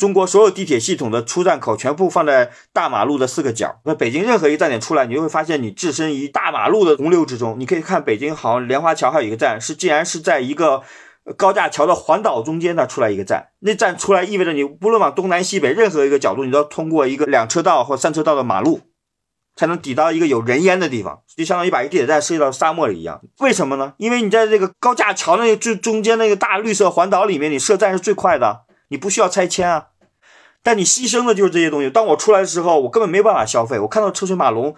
中国所有地铁系统的出站口全部放在大马路的四个角。那北京任何一个站点出来，你就会发现你置身于大马路的洪流之中。你可以看北京好像莲花桥还有一个站是，竟然是在一个高架桥的环岛中间那出来一个站。那站出来意味着你不论往东南西北任何一个角度，你都要通过一个两车道或三车道的马路，才能抵到一个有人烟的地方，就相当于把一个地铁站设计到沙漠里一样。为什么呢？因为你在这个高架桥那个最中间那个大绿色环岛里面，你设站是最快的，你不需要拆迁啊。但你牺牲的就是这些东西。当我出来的时候，我根本没办法消费。我看到车水马龙，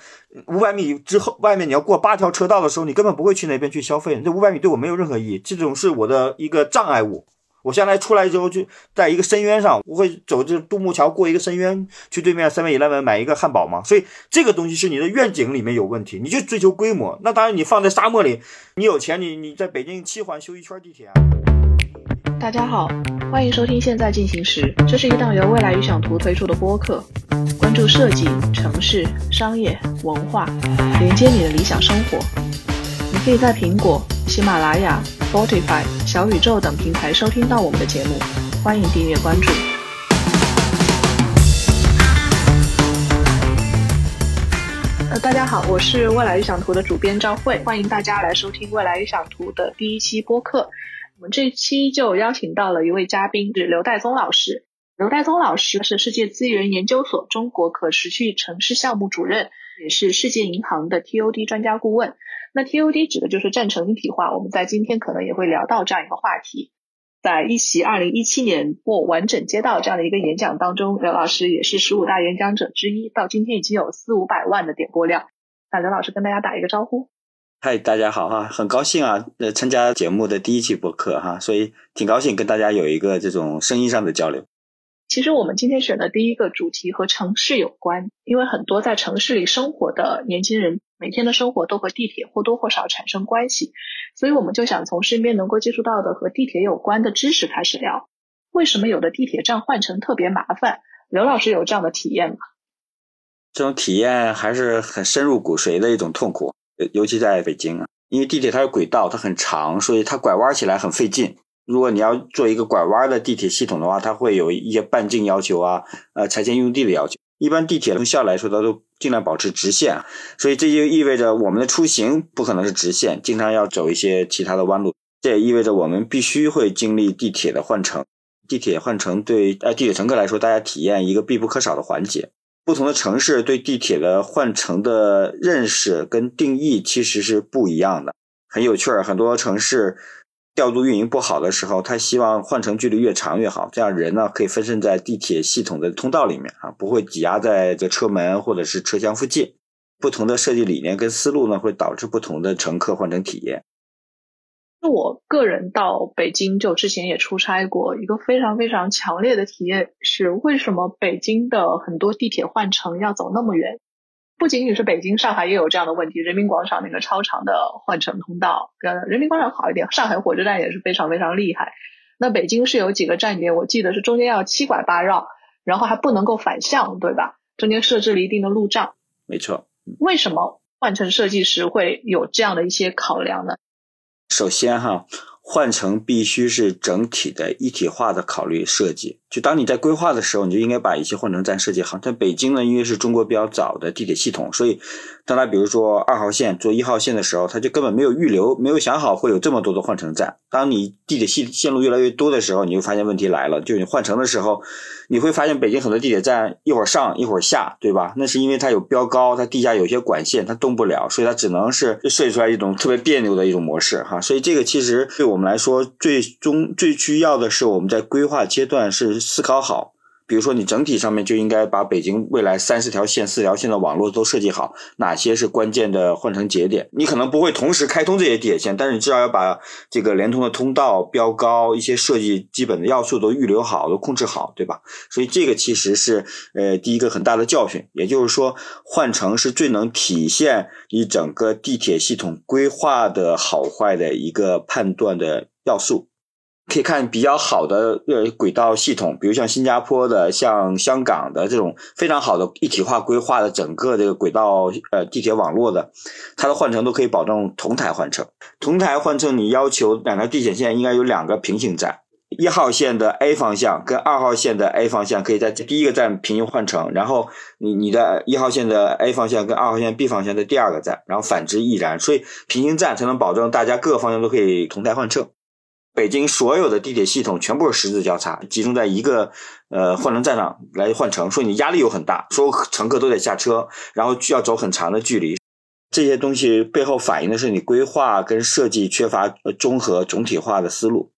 五百米之后，外面你要过八条车道的时候，你根本不会去那边去消费。这五百米对我没有任何意义，这种是我的一个障碍物。我将来出来之后，就在一个深渊上，我会走这独木桥过一个深渊，去对面三 e 一 e 买一个汉堡嘛。所以这个东西是你的愿景里面有问题，你就追求规模。那当然，你放在沙漠里，你有钱，你你在北京七环修一圈地铁。大家好，欢迎收听《现在进行时》，这是一档由未来预想图推出的播客，关注设计、城市、商业、文化，连接你的理想生活。你可以在苹果、喜马拉雅、Spotify、小宇宙等平台收听到我们的节目，欢迎订阅关注。呃，大家好，我是未来预想图的主编赵慧，欢迎大家来收听未来预想图的第一期播客。我们这期就邀请到了一位嘉宾，是刘代宗老师。刘代宗老师是世界资源研究所中国可持续城市项目主任，也是世界银行的 TOD 专家顾问。那 TOD 指的就是站城一体化，我们在今天可能也会聊到这样一个话题。在一席二零一七年或完整街道这样的一个演讲当中，刘老师也是十五大演讲者之一，到今天已经有四五百万的点播量。那刘老师跟大家打一个招呼。嗨，大家好哈，很高兴啊，呃，参加节目的第一期播客哈，所以挺高兴跟大家有一个这种声音上的交流。其实我们今天选的第一个主题和城市有关，因为很多在城市里生活的年轻人，每天的生活都和地铁或多或少产生关系，所以我们就想从身边能够接触到的和地铁有关的知识开始聊。为什么有的地铁站换乘特别麻烦？刘老师有这样的体验吗？这种体验还是很深入骨髓的一种痛苦。尤其在北京啊，因为地铁它有轨道，它很长，所以它拐弯起来很费劲。如果你要做一个拐弯的地铁系统的话，它会有一些半径要求啊，呃，拆迁用地的要求。一般地铁从效来说，它都尽量保持直线，所以这就意味着我们的出行不可能是直线，经常要走一些其他的弯路。这也意味着我们必须会经历地铁的换乘。地铁换乘对呃地铁乘客来说，大家体验一个必不可少的环节。不同的城市对地铁的换乘的认识跟定义其实是不一样的，很有趣儿。很多城市调度运营不好的时候，他希望换乘距离越长越好，这样人呢可以分散在地铁系统的通道里面啊，不会挤压在这车门或者是车厢附近。不同的设计理念跟思路呢，会导致不同的乘客换乘体验。我个人到北京就之前也出差过，一个非常非常强烈的体验是，为什么北京的很多地铁换乘要走那么远？不仅仅是北京，上海也有这样的问题。人民广场那个超长的换乘通道，呃，人民广场好一点，上海火车站也是非常非常厉害。那北京是有几个站点，我记得是中间要七拐八绕，然后还不能够反向，对吧？中间设置了一定的路障。没错。为什么换乘设计师会有这样的一些考量呢？首先哈，换乘必须是整体的一体化的考虑设计。就当你在规划的时候，你就应该把一些换乘站设计好。在北京呢，因为是中国比较早的地铁系统，所以当他比如说二号线做一号线的时候，他就根本没有预留，没有想好会有这么多的换乘站。当你地铁系线路越来越多的时候，你就发现问题来了，就是你换乘的时候。你会发现北京很多地铁站一会儿上一会儿下，对吧？那是因为它有标高，它地下有些管线它动不了，所以它只能是设计出来一种特别别扭的一种模式哈。所以这个其实对我们来说，最终最需要的是我们在规划阶段是思考好。比如说，你整体上面就应该把北京未来三十条线、四条线的网络都设计好，哪些是关键的换乘节点？你可能不会同时开通这些地铁线，但是你至少要把这个连通的通道、标高、一些设计基本的要素都预留好、都控制好，对吧？所以这个其实是呃第一个很大的教训。也就是说，换乘是最能体现你整个地铁系统规划的好坏的一个判断的要素。可以看比较好的呃轨道系统，比如像新加坡的、像香港的这种非常好的一体化规划的整个这个轨道呃地铁网络的，它的换乘都可以保证同台换乘。同台换乘，你要求两条地铁线应该有两个平行站，一号线的 A 方向跟二号线的 A 方向可以在第一个站平行换乘，然后你你的一号线的 A 方向跟二号线 B 方向在第二个站，然后反之亦然，所以平行站才能保证大家各个方向都可以同台换乘。北京所有的地铁系统全部是十字交叉，集中在一个呃换乘站上来换乘，所以你压力又很大，所有乘客都得下车，然后要走很长的距离。这些东西背后反映的是你规划跟设计缺乏综合总体化的思路。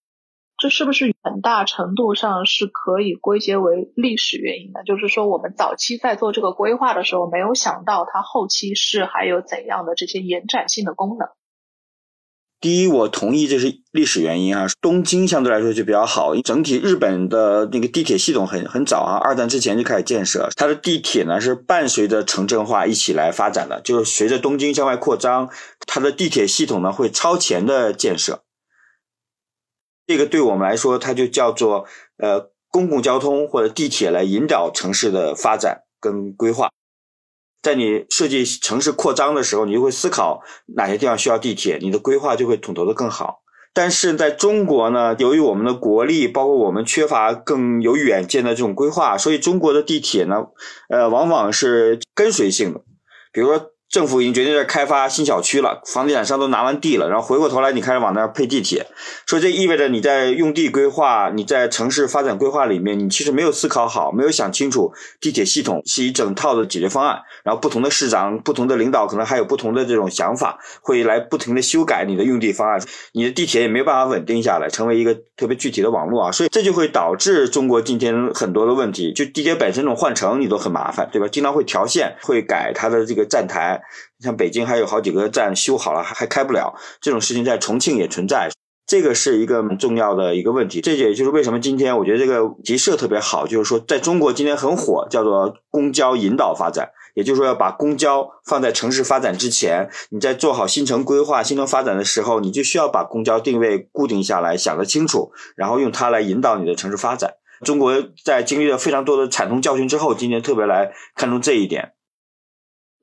这是不是很大程度上是可以归结为历史原因的？就是说，我们早期在做这个规划的时候，没有想到它后期是还有怎样的这些延展性的功能。第一，我同意这是历史原因啊。东京相对来说就比较好，整体日本的那个地铁系统很很早啊，二战之前就开始建设。它的地铁呢是伴随着城镇化一起来发展的，就是随着东京向外扩张，它的地铁系统呢会超前的建设。这个对我们来说，它就叫做呃公共交通或者地铁来引导城市的发展跟规划。在你设计城市扩张的时候，你就会思考哪些地方需要地铁，你的规划就会统筹的更好。但是在中国呢，由于我们的国力，包括我们缺乏更有远见的这种规划，所以中国的地铁呢，呃，往往是跟随性的，比如说。政府已经决定在开发新小区了，房地产商都拿完地了，然后回过头来你开始往那儿配地铁，所以这意味着你在用地规划、你在城市发展规划里面，你其实没有思考好，没有想清楚地铁系统是一整套的解决方案。然后不同的市长、不同的领导可能还有不同的这种想法，会来不停的修改你的用地方案，你的地铁也没有办法稳定下来，成为一个特别具体的网络啊。所以这就会导致中国今天很多的问题，就地铁本身这种换乘你都很麻烦，对吧？经常会调线，会改它的这个站台。像北京还有好几个站修好了还还开不了，这种事情在重庆也存在，这个是一个很重要的一个问题。这也就是为什么今天我觉得这个题设特别好，就是说在中国今天很火，叫做公交引导发展，也就是说要把公交放在城市发展之前，你在做好新城规划、新城发展的时候，你就需要把公交定位固定下来，想得清楚，然后用它来引导你的城市发展。中国在经历了非常多的惨痛教训之后，今天特别来看重这一点。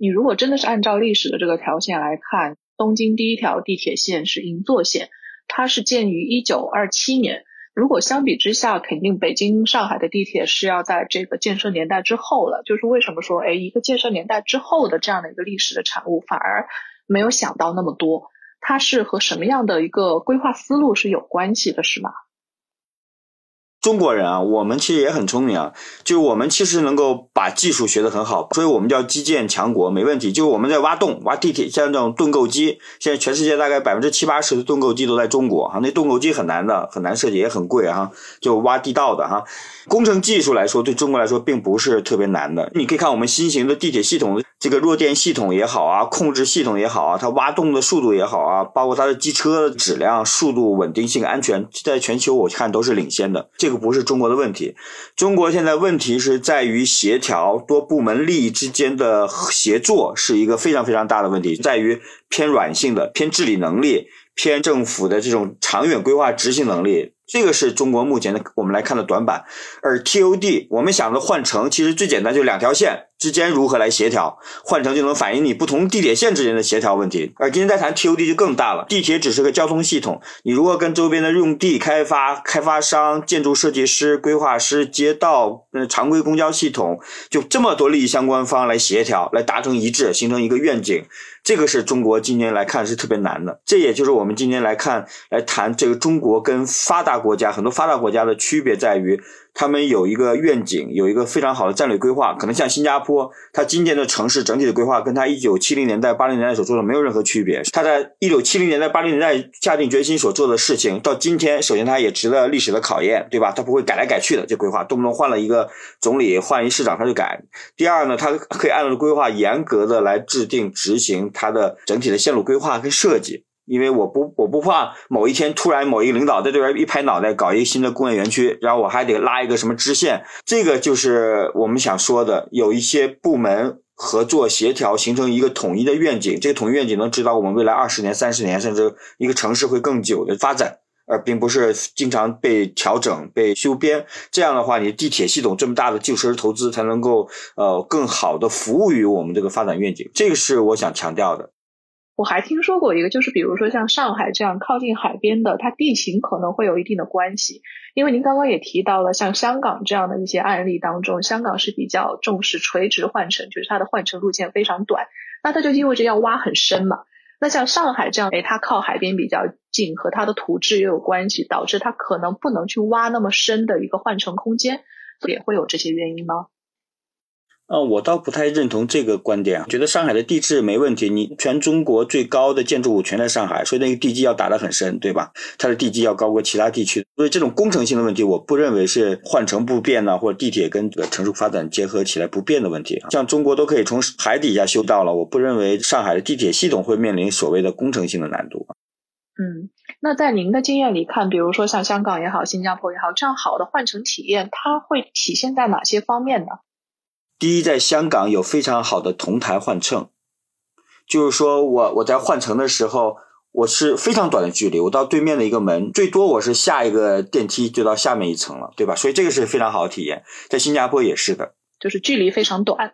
你如果真的是按照历史的这个条线来看，东京第一条地铁线是银座线，它是建于一九二七年。如果相比之下，肯定北京、上海的地铁是要在这个建设年代之后了。就是为什么说，哎，一个建设年代之后的这样的一个历史的产物，反而没有想到那么多，它是和什么样的一个规划思路是有关系的，是吗？中国人啊，我们其实也很聪明啊，就是我们其实能够把技术学得很好，所以我们叫基建强国，没问题。就是我们在挖洞、挖地铁，像这种盾构机，现在全世界大概百分之七八十的盾构机都在中国哈。那盾构机很难的，很难设计，也很贵哈，就挖地道的哈。工程技术来说，对中国来说并不是特别难的。你可以看我们新型的地铁系统，这个弱电系统也好啊，控制系统也好啊，它挖洞的速度也好啊，包括它的机车的质量、速度、稳定性、安全，在全球我看都是领先的。这个不是中国的问题，中国现在问题是在于协调多部门利益之间的协作是一个非常非常大的问题，在于偏软性的、偏治理能力、偏政府的这种长远规划执行能力。这个是中国目前的我们来看的短板，而 TOD 我们想着换乘其实最简单，就两条线之间如何来协调，换乘就能反映你不同地铁线之间的协调问题。而今天在谈 TOD 就更大了，地铁只是个交通系统，你如果跟周边的用地开发、开发商、建筑设计师、规划师、街道、嗯常规公交系统，就这么多利益相关方来协调，来达成一致，形成一个愿景。这个是中国今年来看是特别难的，这也就是我们今天来看来谈这个中国跟发达国家很多发达国家的区别在于。他们有一个愿景，有一个非常好的战略规划。可能像新加坡，它今天的城市整体的规划，跟它一九七零年代、八零年代所做的没有任何区别。它在一九七零年代、八零年代下定决心所做的事情，到今天，首先它也值得历史的考验，对吧？它不会改来改去的，这规划动不动换了一个总理、换一市长他就改。第二呢，它可以按照规划严格的来制定、执行它的整体的线路规划跟设计。因为我不我不怕某一天突然某一个领导在这边一拍脑袋搞一个新的工业园区，然后我还得拉一个什么支线，这个就是我们想说的，有一些部门合作协调，形成一个统一的愿景，这个统一愿景能指导我们未来二十年、三十年，甚至一个城市会更久的发展，而并不是经常被调整、被修编。这样的话，你地铁系统这么大的旧设施投资才能够呃更好的服务于我们这个发展愿景，这个是我想强调的。我还听说过一个，就是比如说像上海这样靠近海边的，它地形可能会有一定的关系。因为您刚刚也提到了，像香港这样的一些案例当中，香港是比较重视垂直换乘，就是它的换乘路线非常短，那它就意味着要挖很深嘛。那像上海这样，哎，它靠海边比较近，和它的土质也有关系，导致它可能不能去挖那么深的一个换乘空间，也会有这些原因吗？呃，我倒不太认同这个观点，觉得上海的地质没问题。你全中国最高的建筑物全在上海，所以那个地基要打得很深，对吧？它的地基要高过其他地区，所以这种工程性的问题，我不认为是换乘不便呢，或者地铁跟这个城市发展结合起来不便的问题。像中国都可以从海底下修到了，我不认为上海的地铁系统会面临所谓的工程性的难度。嗯，那在您的经验里看，比如说像香港也好，新加坡也好，这样好的换乘体验，它会体现在哪些方面呢？第一，在香港有非常好的同台换乘，就是说我我在换乘的时候，我是非常短的距离，我到对面的一个门，最多我是下一个电梯就到下面一层了，对吧？所以这个是非常好的体验。在新加坡也是的，就是距离非常短，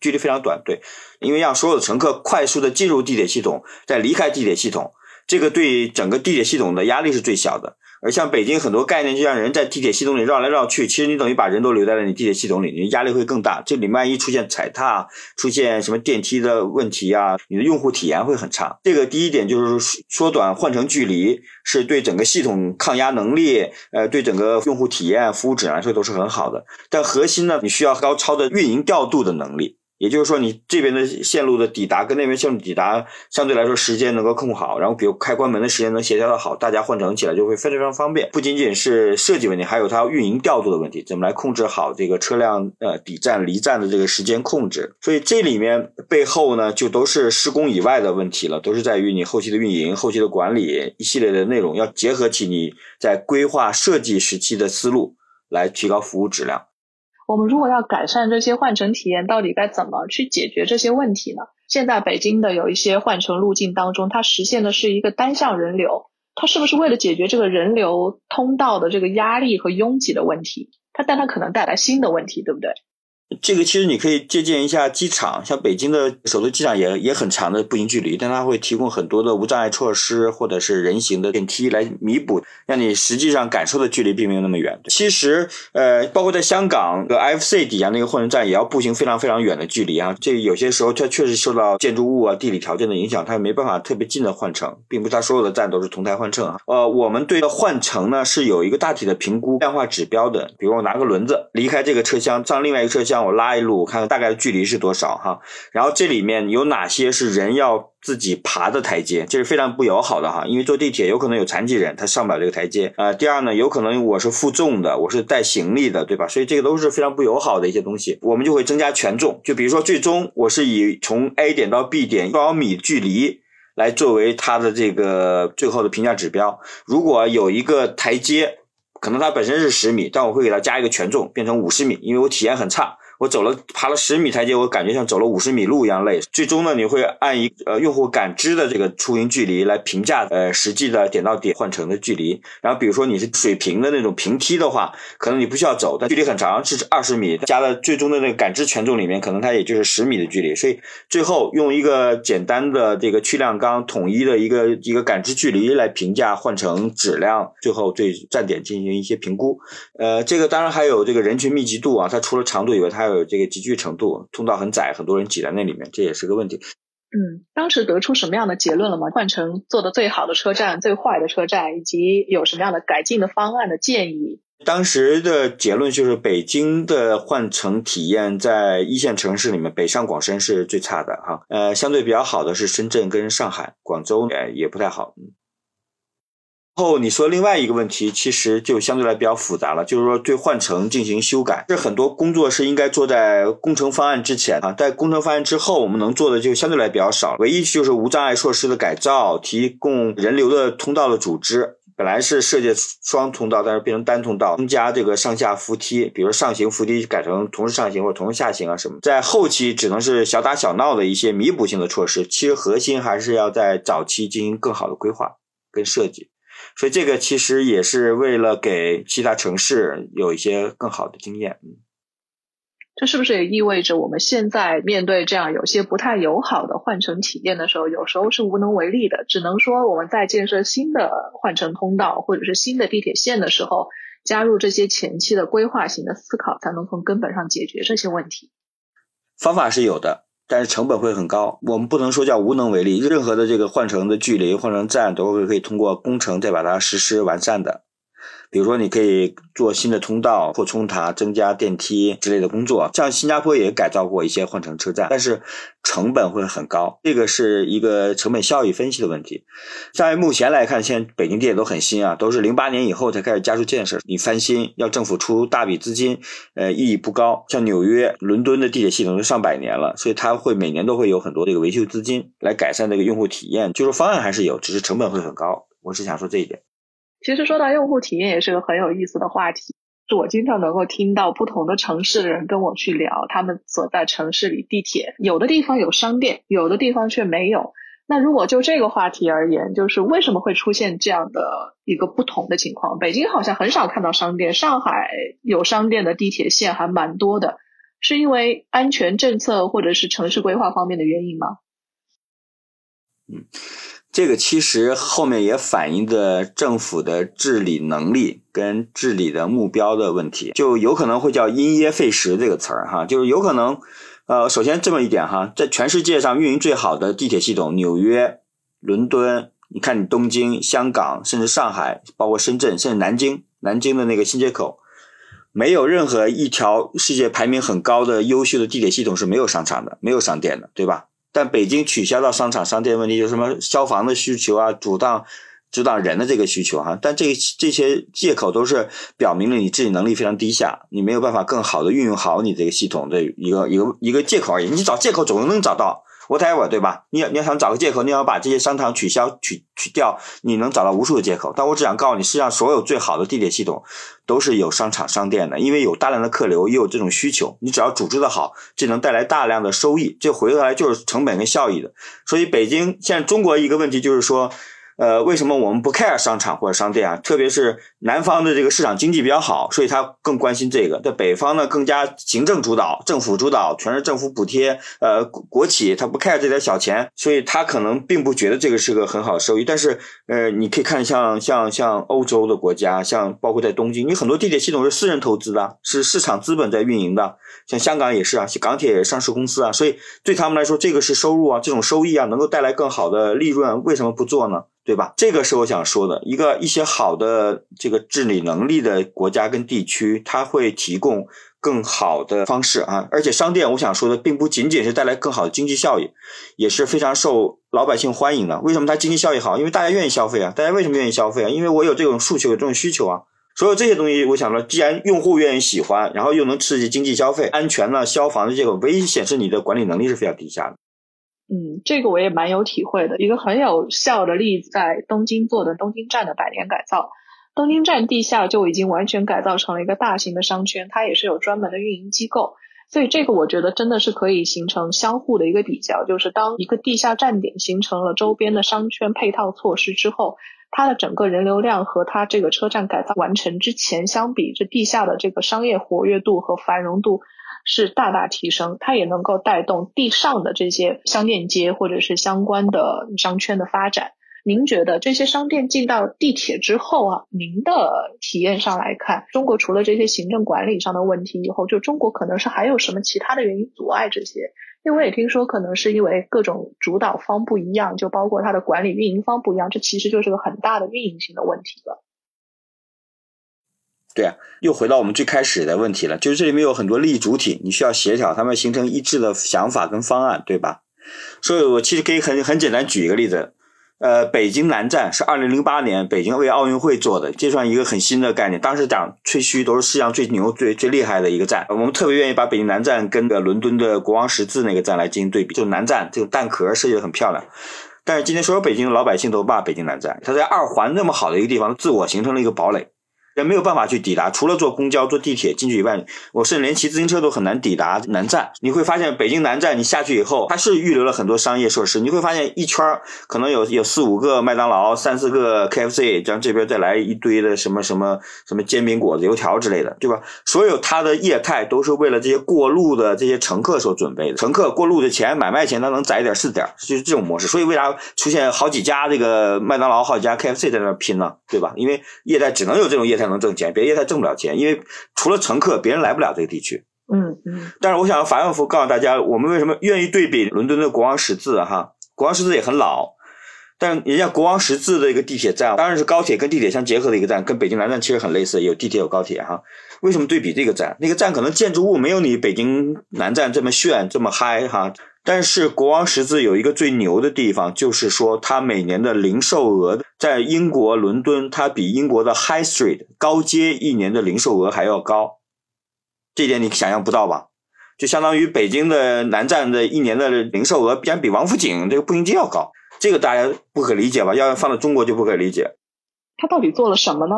距离非常短，对，因为让所有的乘客快速的进入地铁系统，再离开地铁系统，这个对整个地铁系统的压力是最小的。而像北京很多概念，就像人在地铁系统里绕来绕去，其实你等于把人都留在了你地铁系统里，你压力会更大。这里万一出现踩踏、出现什么电梯的问题啊，你的用户体验会很差。这个第一点就是缩短换乘距离，是对整个系统抗压能力，呃，对整个用户体验、服务质量来说都是很好的。但核心呢，你需要高超的运营调度的能力。也就是说，你这边的线路的抵达跟那边线路抵达相对来说时间能够控好，然后比如开关门的时间能协调的好，大家换乘起来就会非常非常方便。不仅仅是设计问题，还有它运营调度的问题，怎么来控制好这个车辆呃抵站离站的这个时间控制？所以这里面背后呢，就都是施工以外的问题了，都是在于你后期的运营、后期的管理一系列的内容，要结合起你在规划设计时期的思路，来提高服务质量。我们如果要改善这些换乘体验，到底该怎么去解决这些问题呢？现在北京的有一些换乘路径当中，它实现的是一个单向人流，它是不是为了解决这个人流通道的这个压力和拥挤的问题？它但它可能带来新的问题，对不对？这个其实你可以借鉴一下机场，像北京的首都机场也也很长的步行距离，但它会提供很多的无障碍措施或者是人行的电梯来弥补，让你实际上感受的距离并没有那么远。其实，呃，包括在香港的 IFC 底下那个换乘站也要步行非常非常远的距离啊。这有些时候它确实受到建筑物啊、地理条件的影响，它没办法特别近的换乘，并不是它所有的站都是同台换乘啊。呃，我们对换乘呢是有一个大体的评估量化指标的，比如我拿个轮子离开这个车厢上另外一个车厢。我拉一路，看看大概的距离是多少哈。然后这里面有哪些是人要自己爬的台阶，这是非常不友好的哈。因为坐地铁有可能有残疾人，他上不了这个台阶啊。第二呢，有可能我是负重的，我是带行李的，对吧？所以这个都是非常不友好的一些东西。我们就会增加权重，就比如说最终我是以从 A 点到 B 点多少米距离来作为它的这个最后的评价指标。如果有一个台阶，可能它本身是十米，但我会给它加一个权重，变成五十米，因为我体验很差。我走了爬了十米台阶，我感觉像走了五十米路一样累。最终呢，你会按一呃用户感知的这个出行距离来评价呃实际的点到点换乘的距离。然后比如说你是水平的那种平梯的话，可能你不需要走，但距离很长，是二十米，加了最终的那个感知权重里面，可能它也就是十米的距离。所以最后用一个简单的这个去量纲统一的一个一个感知距离来评价换乘质量，最后对站点进行一些评估。呃，这个当然还有这个人群密集度啊，它除了长度以外，它还有。有这个集聚程度，通道很窄，很多人挤在那里面，这也是个问题。嗯，当时得出什么样的结论了吗？换乘做的最好的车站、最坏的车站，以及有什么样的改进的方案的建议？当时的结论就是，北京的换乘体验在一线城市里面，北上广深是最差的哈。呃，相对比较好的是深圳跟上海，广州也也不太好。后你说另外一个问题，其实就相对来比较复杂了，就是说对换乘进行修改，这很多工作是应该做在工程方案之前啊，在工程方案之后，我们能做的就相对来比较少，唯一就是无障碍措施的改造，提供人流的通道的组织，本来是设计双通道，但是变成单通道，增加这个上下扶梯，比如上行扶梯改成同时上行或者同时下行啊什么，在后期只能是小打小闹的一些弥补性的措施，其实核心还是要在早期进行更好的规划跟设计。所以这个其实也是为了给其他城市有一些更好的经验，嗯，这是不是也意味着我们现在面对这样有些不太友好的换乘体验的时候，有时候是无能为力的，只能说我们在建设新的换乘通道或者是新的地铁线的时候，加入这些前期的规划型的思考，才能从根本上解决这些问题。方法是有的，但是成本会很高。我们不能说叫无能为力，任何的这个换乘的距离、换乘站都会可以通过工程再把它实施完善的。比如说，你可以做新的通道、扩充它、增加电梯之类的工作。像新加坡也改造过一些换乘车站，但是成本会很高。这个是一个成本效益分析的问题。在目前来看，现在北京地铁都很新啊，都是零八年以后才开始加速建设。你翻新要政府出大笔资金，呃，意义不高。像纽约、伦敦的地铁系统都上百年了，所以它会每年都会有很多这个维修资金来改善这个用户体验。就是方案还是有，只是成本会很高。我是想说这一点。其实说到用户体验，也是个很有意思的话题。我经常能够听到不同的城市的人跟我去聊，他们所在城市里地铁有的地方有商店，有的地方却没有。那如果就这个话题而言，就是为什么会出现这样的一个不同的情况？北京好像很少看到商店，上海有商店的地铁线还蛮多的，是因为安全政策或者是城市规划方面的原因吗？嗯。这个其实后面也反映的政府的治理能力跟治理的目标的问题，就有可能会叫因噎废食这个词儿哈，就是有可能，呃，首先这么一点哈，在全世界上运营最好的地铁系统，纽约、伦敦，你看你东京、香港，甚至上海，包括深圳，甚至南京，南京的那个新街口，没有任何一条世界排名很高的优秀的地铁系统是没有商场的，没有商店的，对吧？但北京取消到商场商店问题，有什么消防的需求啊，阻挡阻挡人的这个需求哈？但这这些借口都是表明了你自己能力非常低下，你没有办法更好的运用好你这个系统的一个一个一个借口而已。你找借口总能找到。Whatever 对吧？你要你要想找个借口，你要把这些商场取消取取掉，你能找到无数的借口。但我只想告诉你，世界上所有最好的地铁系统都是有商场商店的，因为有大量的客流，也有这种需求。你只要组织的好，这能带来大量的收益，这回过来就是成本跟效益的。所以北京现在中国一个问题就是说。呃，为什么我们不 care 商场或者商店啊？特别是南方的这个市场经济比较好，所以他更关心这个。在北方呢，更加行政主导、政府主导，全是政府补贴。呃，国企他不 care 这点小钱，所以他可能并不觉得这个是个很好的收益。但是，呃，你可以看像像像欧洲的国家，像包括在东京，你很多地铁系统是私人投资的，是市场资本在运营的。像香港也是啊，港铁上市公司啊，所以对他们来说，这个是收入啊，这种收益啊，能够带来更好的利润，为什么不做呢？对吧？这个是我想说的一个一些好的这个个治理能力的国家跟地区，它会提供更好的方式啊。而且商店，我想说的并不仅仅是带来更好的经济效益，也是非常受老百姓欢迎的。为什么它经济效益好？因为大家愿意消费啊。大家为什么愿意消费啊？因为我有这种诉求，有这种需求啊。所有这些东西，我想说，既然用户愿意喜欢，然后又能刺激经济消费，安全呢，消防的这个，唯一显示你的管理能力是非常低下的。嗯，这个我也蛮有体会的。一个很有效的例子，在东京做的东京站的百年改造。东京站地下就已经完全改造成了一个大型的商圈，它也是有专门的运营机构。所以这个我觉得真的是可以形成相互的一个比较，就是当一个地下站点形成了周边的商圈配套措施之后，它的整个人流量和它这个车站改造完成之前相比，这地下的这个商业活跃度和繁荣度。是大大提升，它也能够带动地上的这些商店街或者是相关的商圈的发展。您觉得这些商店进到地铁之后啊，您的体验上来看，中国除了这些行政管理上的问题以后，就中国可能是还有什么其他的原因阻碍这些？因为我也听说，可能是因为各种主导方不一样，就包括它的管理运营方不一样，这其实就是个很大的运营性的问题了。对啊，又回到我们最开始的问题了，就是这里面有很多利益主体，你需要协调他们形成一致的想法跟方案，对吧？所以我其实可以很很简单举一个例子，呃，北京南站是二零零八年北京为奥运会做的，这算一个很新的概念。当时讲吹嘘都是世界上最牛、最最厉害的一个站，我们特别愿意把北京南站跟个伦敦的国王十字那个站来进行对比，就南站这个蛋壳设计的很漂亮。但是今天所有北京的老百姓都骂北京南站，它在二环那么好的一个地方，自我形成了一个堡垒。人没有办法去抵达，除了坐公交、坐地铁进去以外，我甚至连骑自行车都很难抵达南站。你会发现，北京南站你下去以后，它是预留了很多商业设施，你会发现一圈可能有有四五个麦当劳、三四个 KFC，然后这边再来一堆的什么什么什么煎饼果子、油条之类的，对吧？所有它的业态都是为了这些过路的这些乘客所准备的。乘客过路的钱、买卖钱，他能攒点是点，就是这种模式。所以为啥出现好几家这个麦当劳、好几家 KFC 在那拼呢？对吧？因为业态只能有这种业态能挣钱，别的业态挣不了钱，因为除了乘客，别人来不了这个地区。嗯嗯。但是我想法万福告诉大家，我们为什么愿意对比伦敦的国王十字哈？国王十字也很老，但人家国王十字的一个地铁站，当然是高铁跟地铁相结合的一个站，跟北京南站其实很类似，有地铁有高铁哈。为什么对比这个站？那个站可能建筑物没有你北京南站这么炫这么嗨哈。但是国王十字有一个最牛的地方，就是说它每年的零售额在英国伦敦，它比英国的 High Street 高街一年的零售额还要高，这点你想象不到吧？就相当于北京的南站的一年的零售额，竟然比王府井这个步行街要高，这个大家不可理解吧？要放到中国就不可理解。他到底做了什么呢？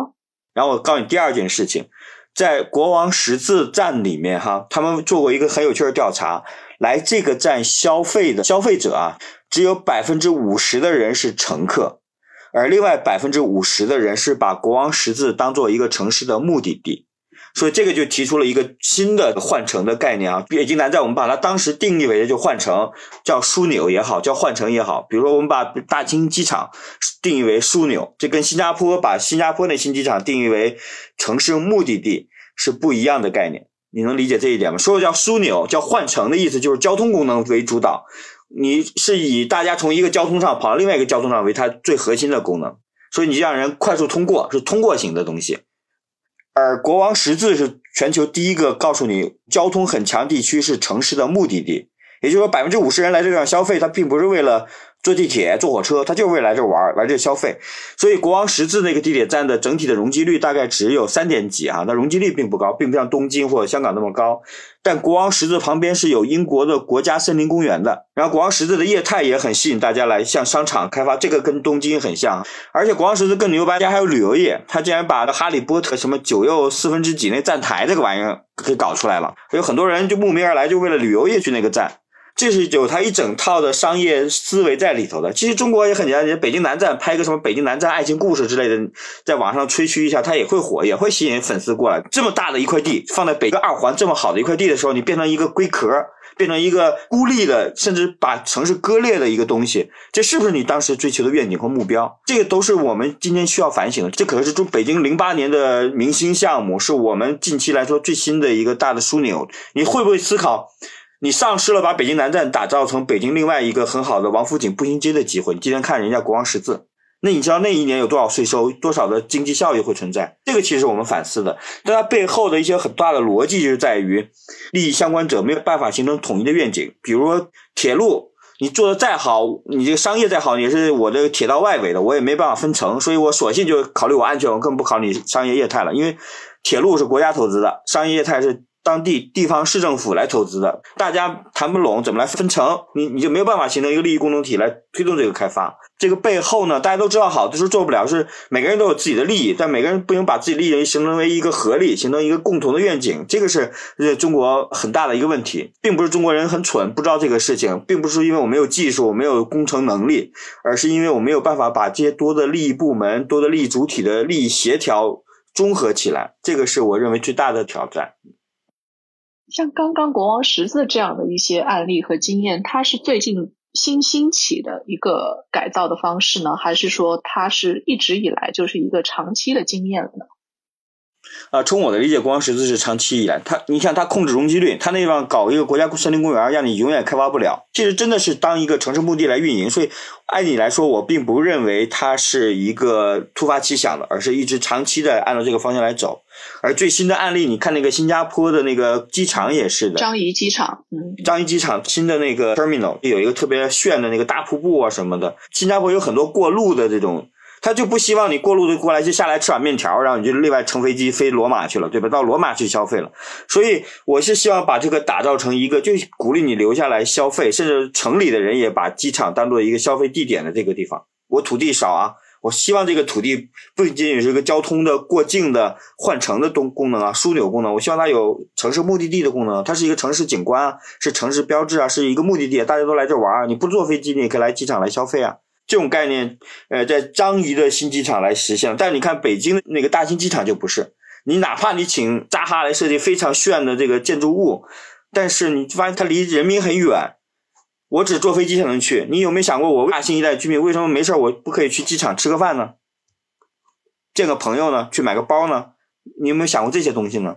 然后我告诉你第二件事情，在国王十字站里面哈，他们做过一个很有趣的调查。来这个站消费的消费者啊，只有百分之五十的人是乘客，而另外百分之五十的人是把国王十字当做一个城市的目的地，所以这个就提出了一个新的换乘的概念啊。北京南站我们把它当时定义为就换乘，叫枢纽也好，叫换乘也好。比如说我们把大清机场定义为枢纽，这跟新加坡把新加坡那新机场定义为城市目的地是不一样的概念。你能理解这一点吗？说的叫枢纽，叫换乘的意思，就是交通功能为主导。你是以大家从一个交通上跑到另外一个交通上为它最核心的功能，所以你让人快速通过，是通过型的东西。而国王十字是全球第一个告诉你，交通很强地区是城市的目的地。也就是说，百分之五十人来这地方消费，他并不是为了。坐地铁、坐火车，他就是为来这玩来这消费。所以国王十字那个地铁站的整体的容积率大概只有三点几啊，那容积率并不高，并不像东京或者香港那么高。但国王十字旁边是有英国的国家森林公园的，然后国王十字的业态也很吸引大家来向商场开发，这个跟东京很像。而且国王十字更牛掰，家还有旅游业，他竟然把哈利波特什么九又四分之几那站台这个玩意儿给搞出来了，有很多人就慕名而来，就为了旅游业去那个站。这是有它一整套的商业思维在里头的。其实中国也很简单，北京南站拍个什么北京南站爱情故事之类的，在网上吹嘘一下，它也会火，也会吸引粉丝过来。这么大的一块地，放在北京二环这么好的一块地的时候，你变成一个龟壳，变成一个孤立的，甚至把城市割裂的一个东西，这是不是你当时追求的愿景和目标？这个都是我们今天需要反省的。这可是中北京零八年的明星项目，是我们近期来说最新的一个大的枢纽。你会不会思考？你丧失了把北京南站打造成北京另外一个很好的王府井步行街的机会。你今天看人家国王十字，那你知道那一年有多少税收，多少的经济效益会存在？这个其实我们反思的，但它背后的一些很大的逻辑就是在于，利益相关者没有办法形成统一的愿景。比如说铁路，你做的再好，你这个商业再好，也是我这个铁道外围的，我也没办法分成，所以我索性就考虑我安全，我更不考虑商业业态了，因为铁路是国家投资的，商业业态是。当地地方市政府来投资的，大家谈不拢，怎么来分成？你你就没有办法形成一个利益共同体来推动这个开发。这个背后呢，大家都知道，好就是做不了，是每个人都有自己的利益，但每个人不能把自己利益形成为一个合力，形成一个共同的愿景。这个是中国很大的一个问题，并不是中国人很蠢不知道这个事情，并不是因为我没有技术、没有工程能力，而是因为我没有办法把这些多的利益部门、多的利益主体的利益协调综合起来。这个是我认为最大的挑战。像刚刚国王十字这样的一些案例和经验，它是最近新兴起的一个改造的方式呢，还是说它是一直以来就是一个长期的经验了呢？啊，从我的理解，国王十字是长期以来，它你像它控制容积率，它那地方搞一个国家森林公园，让你永远开发不了。其实真的是当一个城市墓地来运营，所以按理来说，我并不认为它是一个突发奇想的，而是一直长期的按照这个方向来走。而最新的案例，你看那个新加坡的那个机场也是的，樟宜机场，嗯，樟宜机场新的那个 terminal 有一个特别炫的那个大瀑布啊什么的。新加坡有很多过路的这种。他就不希望你过路的过来就下来吃碗面条，然后你就另外乘飞机飞罗马去了，对吧？到罗马去消费了。所以我是希望把这个打造成一个，就鼓励你留下来消费，甚至城里的人也把机场当做一个消费地点的这个地方。我土地少啊，我希望这个土地不仅仅是一个交通的过境的换乘的东功能啊，枢纽功能，我希望它有城市目的地的功能，它是一个城市景观啊，是城市标志啊，是一个目的地，大家都来这玩儿，你不坐飞机，你也可以来机场来消费啊。这种概念，呃，在张仪的新机场来实现，但你看北京那个大兴机场就不是，你哪怕你请扎哈来设计非常炫的这个建筑物，但是你发现它离人民很远。我只坐飞机才能去，你有没有想过，我大新一代居民为什么没事我不可以去机场吃个饭呢？见个朋友呢？去买个包呢？你有没有想过这些东西呢？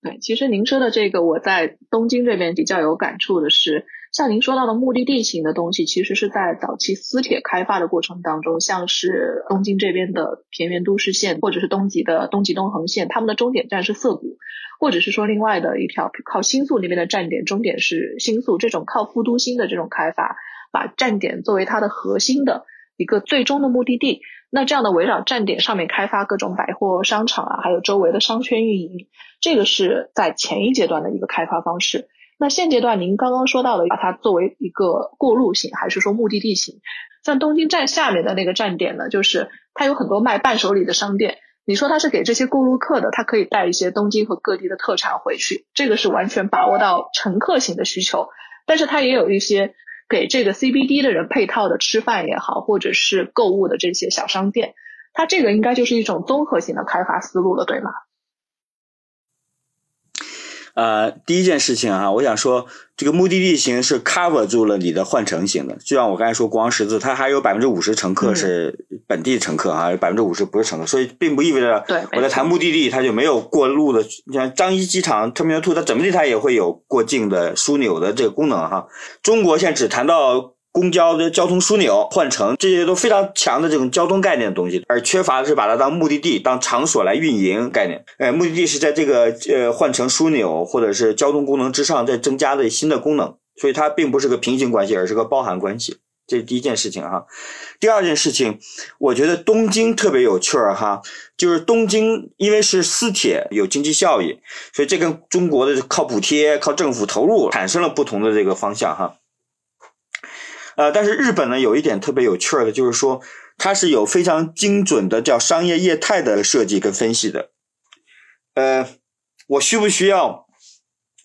对，其实您说的这个，我在东京这边比较有感触的是，像您说到的目的地型的东西，其实是在早期私铁开发的过程当中，像是东京这边的田园都市线，或者是东极的东极东横线，他们的终点站是涩谷。或者是说另外的一条靠新宿那边的站点，终点是新宿，这种靠副都心的这种开发，把站点作为它的核心的一个最终的目的地。那这样的围绕站点上面开发各种百货商场啊，还有周围的商圈运营，这个是在前一阶段的一个开发方式。那现阶段您刚刚说到的，把它作为一个过路型，还是说目的地型？像东京站下面的那个站点呢，就是它有很多卖伴手礼的商店。你说它是给这些过路客的，它可以带一些东京和各地的特产回去，这个是完全把握到乘客型的需求。但是它也有一些给这个 CBD 的人配套的吃饭也好，或者是购物的这些小商店，它这个应该就是一种综合性的开发思路了，对吗？呃，第一件事情啊，我想说，这个目的地型是 cover 住了你的换乘型的，就像我刚才说，国王十字它还有百分之五十乘客是本地乘客啊，百分之五十不是乘客，所以并不意味着我在谈目的地它就没有过路的。你像张一机场 Terminal Two，它怎么地它也会有过境的枢纽的这个功能哈。中国现在只谈到。公交的交通枢纽换乘，这些都非常强的这种交通概念的东西，而缺乏的是把它当目的地、当场所来运营概念。呃，目的地是在这个呃换乘枢纽或者是交通功能之上再增加的新的功能，所以它并不是个平行关系，而是个包含关系。这是第一件事情哈。第二件事情，我觉得东京特别有趣儿哈，就是东京因为是私铁有经济效益，所以这跟中国的靠补贴、靠政府投入产生了不同的这个方向哈。呃，但是日本呢，有一点特别有趣儿的，就是说它是有非常精准的叫商业业态的设计跟分析的。呃，我需不需要？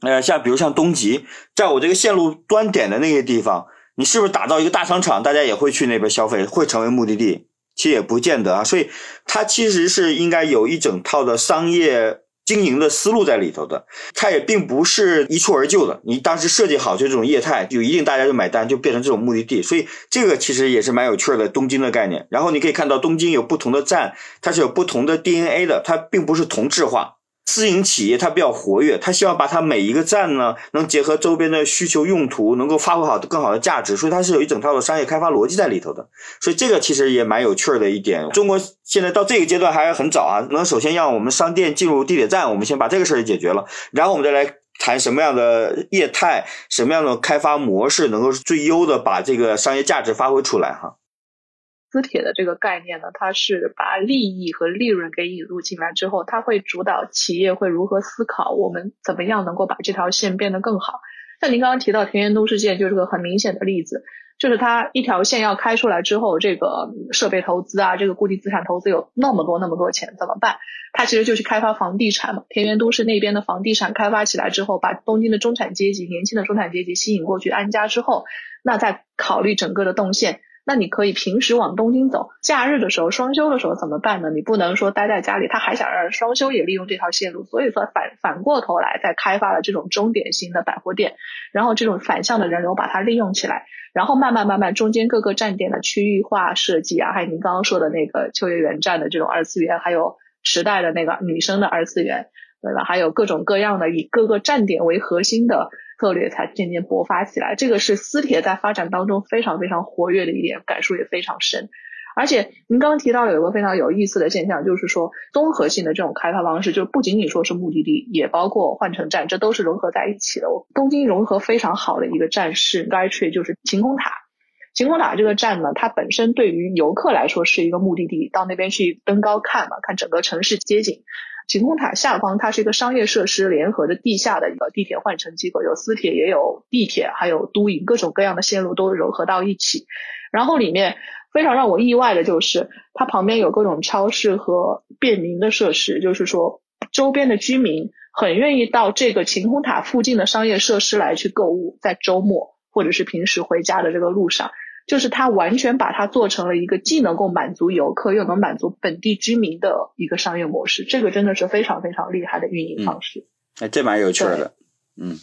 呃，像比如像东极，在我这个线路端点的那个地方，你是不是打造一个大商场，大家也会去那边消费，会成为目的地？其实也不见得啊。所以它其实是应该有一整套的商业。经营的思路在里头的，它也并不是一蹴而就的。你当时设计好就这种业态，就一定大家就买单，就变成这种目的地。所以这个其实也是蛮有趣的东京的概念。然后你可以看到东京有不同的站，它是有不同的 DNA 的，它并不是同质化。私营企业它比较活跃，它希望把它每一个站呢，能结合周边的需求用途，能够发挥好更好的价值，所以它是有一整套的商业开发逻辑在里头的。所以这个其实也蛮有趣儿的一点。中国现在到这个阶段还是很早啊，能首先让我们商店进入地铁站，我们先把这个事儿解决了，然后我们再来谈什么样的业态、什么样的开发模式能够最优的把这个商业价值发挥出来哈。私铁的这个概念呢，它是把利益和利润给引入进来之后，它会主导企业会如何思考，我们怎么样能够把这条线变得更好。像您刚刚提到田园都市线，就是个很明显的例子，就是它一条线要开出来之后，这个设备投资啊，这个固定资产投资有那么多那么多钱，怎么办？它其实就去开发房地产嘛。田园都市那边的房地产开发起来之后，把东京的中产阶级、年轻的中产阶级吸引过去安家之后，那再考虑整个的动线。那你可以平时往东京走，假日的时候、双休的时候怎么办呢？你不能说待在家里，他还想让双休也利用这条线路，所以说反反过头来再开发了这种终点型的百货店，然后这种反向的人流把它利用起来，然后慢慢慢慢中间各个站点的区域化设计啊，还有您刚刚说的那个秋叶原站的这种二次元，还有时代的那个女生的二次元，对吧？还有各种各样的以各个站点为核心的。策略才渐渐勃发起来，这个是私铁在发展当中非常非常活跃的一点，感触也非常深。而且您刚刚提到有一个非常有意思的现象，就是说综合性的这种开发方式，就不仅仅说是目的地，也包括换乘站，这都是融合在一起的。东京融合非常好的一个站是 Gaitree，就是晴空塔。晴空塔这个站呢，它本身对于游客来说是一个目的地，到那边去登高看嘛，看整个城市街景。晴空塔下方，它是一个商业设施联合的地下的一个地铁换乘机构，有私铁，也有地铁，还有都营，各种各样的线路都融合到一起。然后里面非常让我意外的就是，它旁边有各种超市和便民的设施，就是说周边的居民很愿意到这个晴空塔附近的商业设施来去购物，在周末或者是平时回家的这个路上，就是它完全把它做成了一个既能够满足游客又能满足本地居民的一个商业模式，这个真的是非常非常厉害的运营方式。哎，这蛮有趣的，嗯。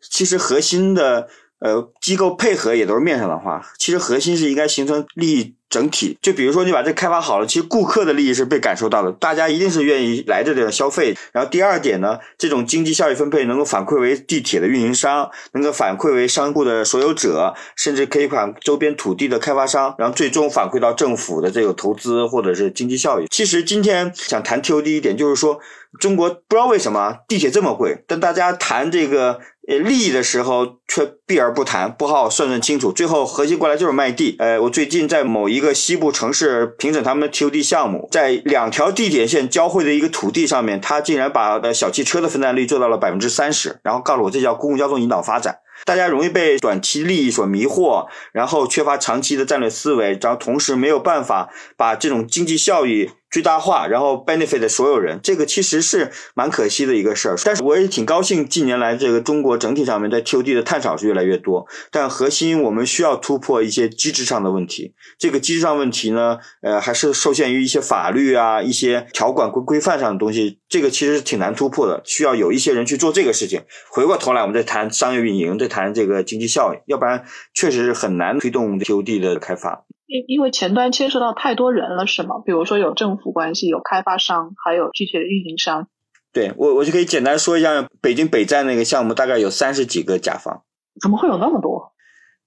其实核心的呃机构配合也都是面上的话，其实核心是应该形成利益整体。就比如说你把这开发好了，其实顾客的利益是被感受到的，大家一定是愿意来这里消费。然后第二点呢，这种经济效益分配能够反馈为地铁的运营商，能够反馈为商铺的所有者，甚至可以反周边土地的开发商，然后最终反馈到政府的这个投资或者是经济效益。其实今天想谈 TOD 一点，就是说中国不知道为什么地铁这么贵，但大家谈这个。呃，利益的时候却避而不谈，不好好算算清楚，最后核心过来就是卖地。呃，我最近在某一个西部城市评审他们的 TOD 项目，在两条地铁线交汇的一个土地上面，他竟然把小汽车的分担率做到了百分之三十，然后告诉我这叫公共交通引导发展。大家容易被短期利益所迷惑，然后缺乏长期的战略思维，然后同时没有办法把这种经济效益。最大化，然后 benefit 所有人，这个其实是蛮可惜的一个事儿。但是我也挺高兴，近年来这个中国整体上面在 TOD 的探讨是越来越多。但核心我们需要突破一些机制上的问题。这个机制上问题呢，呃，还是受限于一些法律啊、一些条管规规范上的东西。这个其实是挺难突破的，需要有一些人去做这个事情。回过头来，我们再谈商业运营，再谈这个经济效益，要不然确实是很难推动 TOD 的开发。因因为前端牵涉到太多人了，是吗？比如说有政府关系，有开发商，还有具体的运营商。对我，我就可以简单说一下，北京北站那个项目大概有三十几个甲方。怎么会有那么多？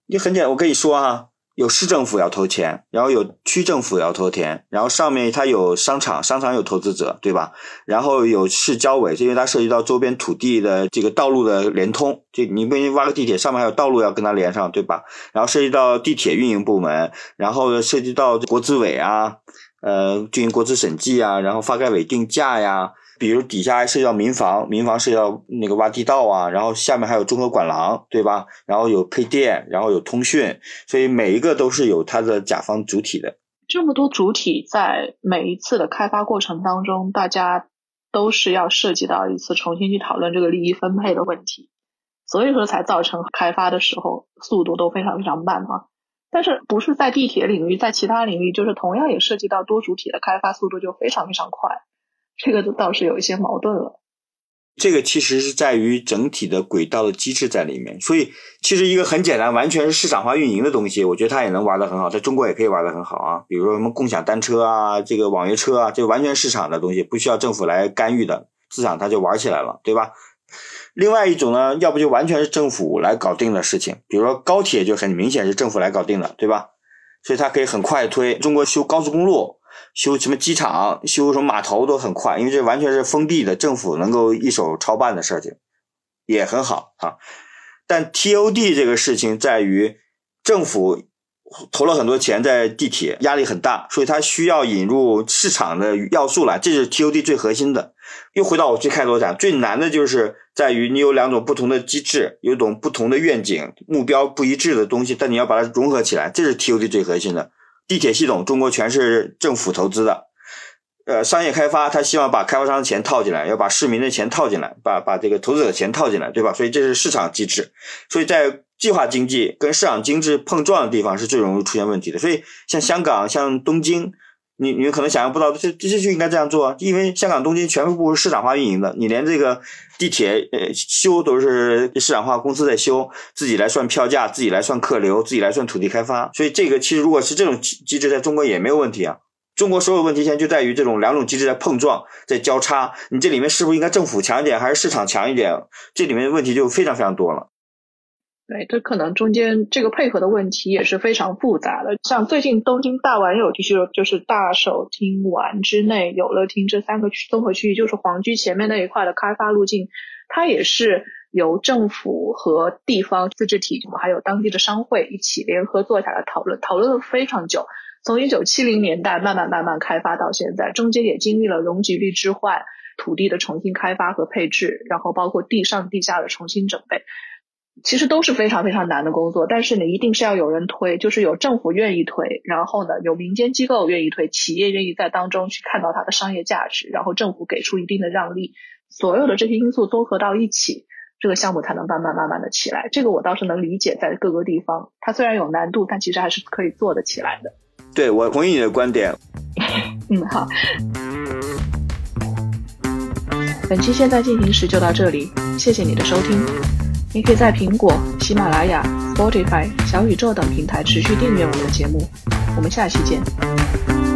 你很简单，我跟你说哈。有市政府要投钱，然后有区政府要投钱，然后上面它有商场，商场有投资者，对吧？然后有市交委，因为它涉及到周边土地的这个道路的连通，就你不挖个地铁，上面还有道路要跟它连上，对吧？然后涉及到地铁运营部门，然后涉及到国资委啊，呃，进行国资审计啊，然后发改委定价呀。比如底下还涉及到民房，民房涉及到那个挖地道啊，然后下面还有综合管廊，对吧？然后有配电，然后有通讯，所以每一个都是有它的甲方主体的。这么多主体在每一次的开发过程当中，大家都是要涉及到一次重新去讨论这个利益分配的问题，所以说才造成开发的时候速度都非常非常慢嘛。但是不是在地铁领域，在其他领域，就是同样也涉及到多主体的开发速度就非常非常快。这个倒是有一些矛盾了。这个其实是在于整体的轨道的机制在里面，所以其实一个很简单、完全是市场化运营的东西，我觉得它也能玩得很好，在中国也可以玩得很好啊。比如说什么共享单车啊，这个网约车啊，这完全市场的东西，不需要政府来干预的，市场它就玩起来了，对吧？另外一种呢，要不就完全是政府来搞定的事情，比如说高铁就很明显是政府来搞定的，对吧？所以它可以很快推。中国修高速公路。修什么机场、修什么码头都很快，因为这完全是封闭的，政府能够一手操办的事情，也很好啊。但 TOD 这个事情在于政府投了很多钱在地铁，压力很大，所以它需要引入市场的要素来，这是 TOD 最核心的。又回到我最开头讲，最难的就是在于你有两种不同的机制，有一种不同的愿景、目标不一致的东西，但你要把它融合起来，这是 TOD 最核心的。地铁系统，中国全是政府投资的，呃，商业开发，他希望把开发商的钱套进来，要把市民的钱套进来，把把这个投资者的钱套进来，对吧？所以这是市场机制。所以在计划经济跟市场经济碰撞的地方是最容易出现问题的。所以像香港、像东京。你你可能想象不到，这这些就应该这样做啊，因为香港、东京全部是市场化运营的，你连这个地铁呃修都是市场化公司在修，自己来算票价，自己来算客流，自己来算土地开发，所以这个其实如果是这种机制，在中国也没有问题啊。中国所有问题现在就在于这种两种机制在碰撞，在交叉，你这里面是不是应该政府强一点，还是市场强一点？这里面问题就非常非常多了。对，这可能中间这个配合的问题也是非常复杂的。像最近东京大丸有地区，就是大手町丸之内、有乐町这三个区综合区域，就是皇居前面那一块的开发路径，它也是由政府和地方自治体，还有当地的商会一起联合坐下来讨论，讨论了非常久，从一九七零年代慢慢慢慢开发到现在，中间也经历了容积率置换、土地的重新开发和配置，然后包括地上地下的重新准备。其实都是非常非常难的工作，但是你一定是要有人推，就是有政府愿意推，然后呢有民间机构愿意推，企业愿意在当中去看到它的商业价值，然后政府给出一定的让利，所有的这些因素综合到一起，这个项目才能慢慢慢慢的起来。这个我倒是能理解，在各个地方，它虽然有难度，但其实还是可以做得起来的。对，我同意你的观点。嗯，好。本期现在进行时就到这里，谢谢你的收听。你可以在苹果、喜马拉雅、Spotify、小宇宙等平台持续订阅我们的节目。我们下期见。